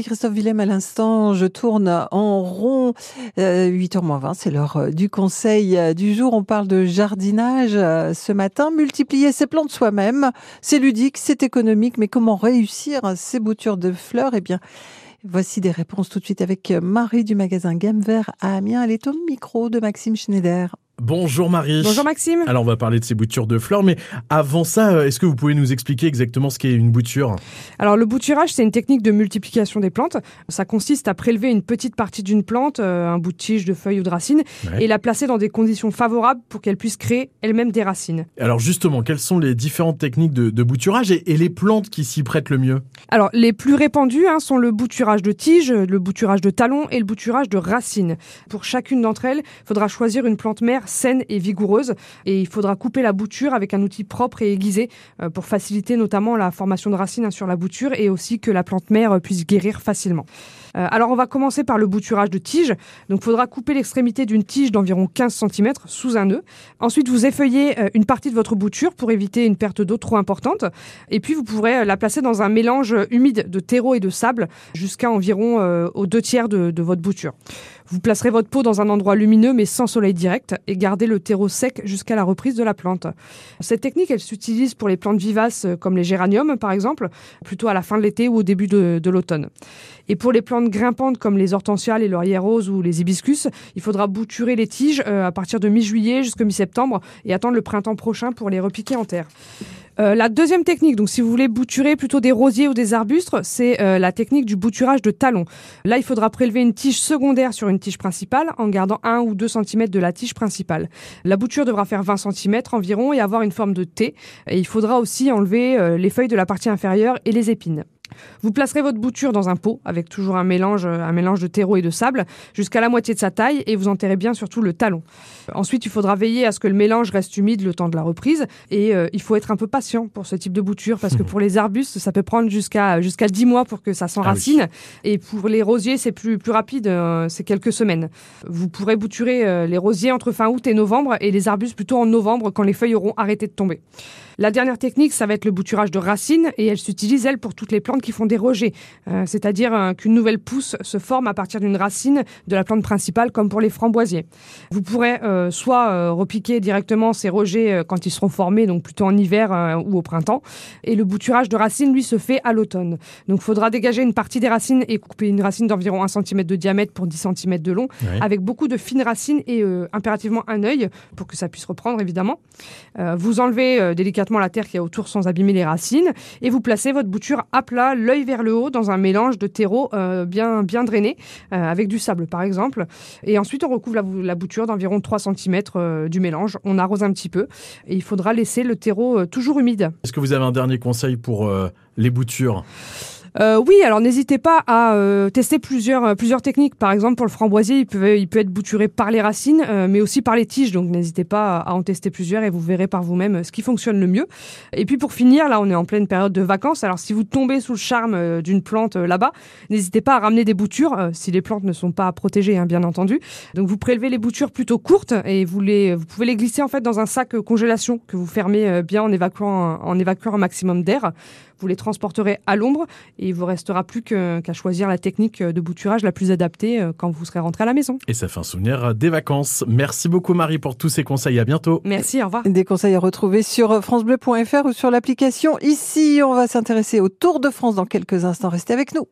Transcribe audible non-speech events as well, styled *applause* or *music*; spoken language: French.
Christophe Willem à l'instant, je tourne en rond, 8h20, c'est l'heure euh, du conseil euh, du jour. On parle de jardinage euh, ce matin. Multiplier ses plantes soi-même, c'est ludique, c'est économique, mais comment réussir ces boutures de fleurs? Eh bien, voici des réponses tout de suite avec Marie du magasin Gamme Vert à Amiens. Elle est au micro de Maxime Schneider. Bonjour Marie. Bonjour Maxime. Alors on va parler de ces boutures de fleurs, mais avant ça, euh, est-ce que vous pouvez nous expliquer exactement ce qu'est une bouture? Alors le bouturage, c'est une technique de multiplication des plantes. Ça consiste à prélever une petite partie d'une plante, euh, un bout de tige, de feuilles ou de racines, et la placer dans des conditions favorables pour qu'elle puisse créer elle-même des racines. Alors justement, quelles sont les différentes techniques de, bouturage et, les plantes qui s'y prêtent le mieux? Alors les plus répandues hein, sont le bouturage de tige, le bouturage de talon et le bouturage de racines. Pour chacune d'entre elles, il faudra choisir une plante mère saine et vigoureuse. Et il faudra couper la bouture avec un outil propre et aiguisé euh, pour faciliter notamment la formation de racines hein, sur la bouture et aussi que la plante mère puisse guérir facilement. Euh, alors on va commencer par le bouturage de tige. Donc il faudra couper l'extrémité d'une tige d'environ 15 cm sous un nœud. Ensuite vous effeuillez euh, une partie de votre bouture pour éviter une perte d'eau trop importante. Et puis vous pourrez la placer dans un mélange humide de terreau et de sable jusqu'à environ aux deux tiers de, de votre bouture. Vous placerez votre pot dans un endroit lumineux mais sans soleil direct et gardez le terreau sec jusqu'à la reprise de la plante. Cette technique, elle s'utilise pour les plantes vivaces euh, comme les géraniums par exemple, plutôt à la fin de l'été ou au début de, l'automne. Et pour les plantes grimpantes comme les hortensias, les lauriers roses ou les hibiscus, il faudra bouturer les tiges euh, à partir de mi-juillet jusqu'à mi-septembre et attendre le printemps prochain pour les repiquer en terre. Euh, la deuxième technique, donc si vous voulez bouturer plutôt des rosiers ou des arbustes, c'est euh, la technique du bouturage de talon. Là, il faudra prélever une tige secondaire sur une tige principale en gardant 1 ou 2 cm de la tige principale. La bouture devra faire 20 cm environ et avoir une forme de T. Et il faudra aussi enlever les feuilles de la partie inférieure et les épines. Vous placerez votre bouture dans un pot avec toujours un mélange, un mélange de terreau et de sable jusqu'à la moitié de sa taille et vous enterrez bien surtout le talon. Ensuite, il faudra veiller à ce que le mélange reste humide le temps de la reprise et euh, il faut être un peu patient pour ce type de bouture parce que *laughs* pour les arbustes, ça peut prendre jusqu'à jusqu'à 10 mois pour que ça s'enracine ah et pour les rosiers, c'est plus plus rapide, euh, c'est quelques semaines. Vous pourrez bouturer euh, les rosiers entre fin août et novembre et les arbustes plutôt en novembre quand les feuilles auront arrêté de tomber. La dernière technique, ça va être le bouturage de racines et elle s'utilise, elle, pour toutes les plantes qui font des rejets. Euh, c'est-à-dire euh, qu'une nouvelle pousse se forme à partir d'une racine de la plante principale, comme pour les framboisiers. Vous pourrez euh, soit repiquer directement ces rejets quand ils seront formés, donc plutôt en hiver ou au printemps. Et le bouturage de racines, lui, se fait à l'automne. Donc il faudra dégager une partie des racines et couper une racine d'environ 1 cm de diamètre pour 10 cm de long, avec beaucoup de fines racines et impérativement un œil pour que ça puisse reprendre, évidemment. vous enlevez délicatement la terre qui est autour sans abîmer les racines. Et vous placez votre bouture à plat, l'œil vers le haut, dans un mélange de terreau euh, bien, bien drainé, euh, avec du sable par exemple. Et ensuite, on recouvre la, bouture d'environ 3 cm euh, du mélange. On arrose un petit peu. Et il faudra laisser le terreau toujours humide. Est-ce que vous avez un dernier conseil pour les boutures? Euh, oui, alors n'hésitez pas à euh, tester plusieurs, euh, plusieurs techniques. Par exemple, pour le framboisier, il peut, il peut être bouturé par les racines, mais aussi par les tiges. Donc n'hésitez pas à en tester plusieurs et vous verrez par vous-même ce qui fonctionne le mieux. Et puis pour finir, là, on est en pleine période de vacances. Alors si vous tombez sous le charme d'une plante là-bas, n'hésitez pas à ramener des boutures, si les plantes ne sont pas protégées, hein, bien entendu. Donc vous prélevez les boutures plutôt courtes et vous, les, vous pouvez les glisser en fait dans un sac congélation que vous fermez bien en évacuant, en évacuant un maximum d'air. Vous les transporterez à l'ombre et il vous restera plus qu'à choisir la technique de bouturage la plus adaptée euh, quand vous serez rentré à la maison. Et ça fait un souvenir des vacances. Merci beaucoup Marie pour tous ces conseils. À bientôt. Merci, au revoir. Des conseils à retrouver sur francebleu.fr ou sur l'application. Ici, on va s'intéresser au Tour de France dans quelques instants. Restez avec nous.